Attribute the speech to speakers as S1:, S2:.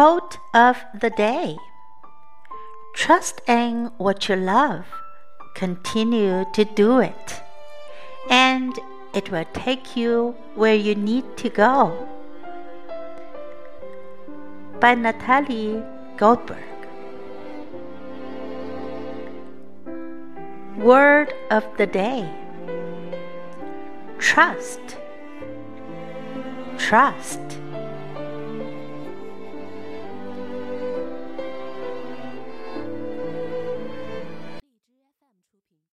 S1: Quote of the day Trust in what you love, continue to do it, and it will take you where you need to go. By Natalie Goldberg. Word of the day Trust. Trust.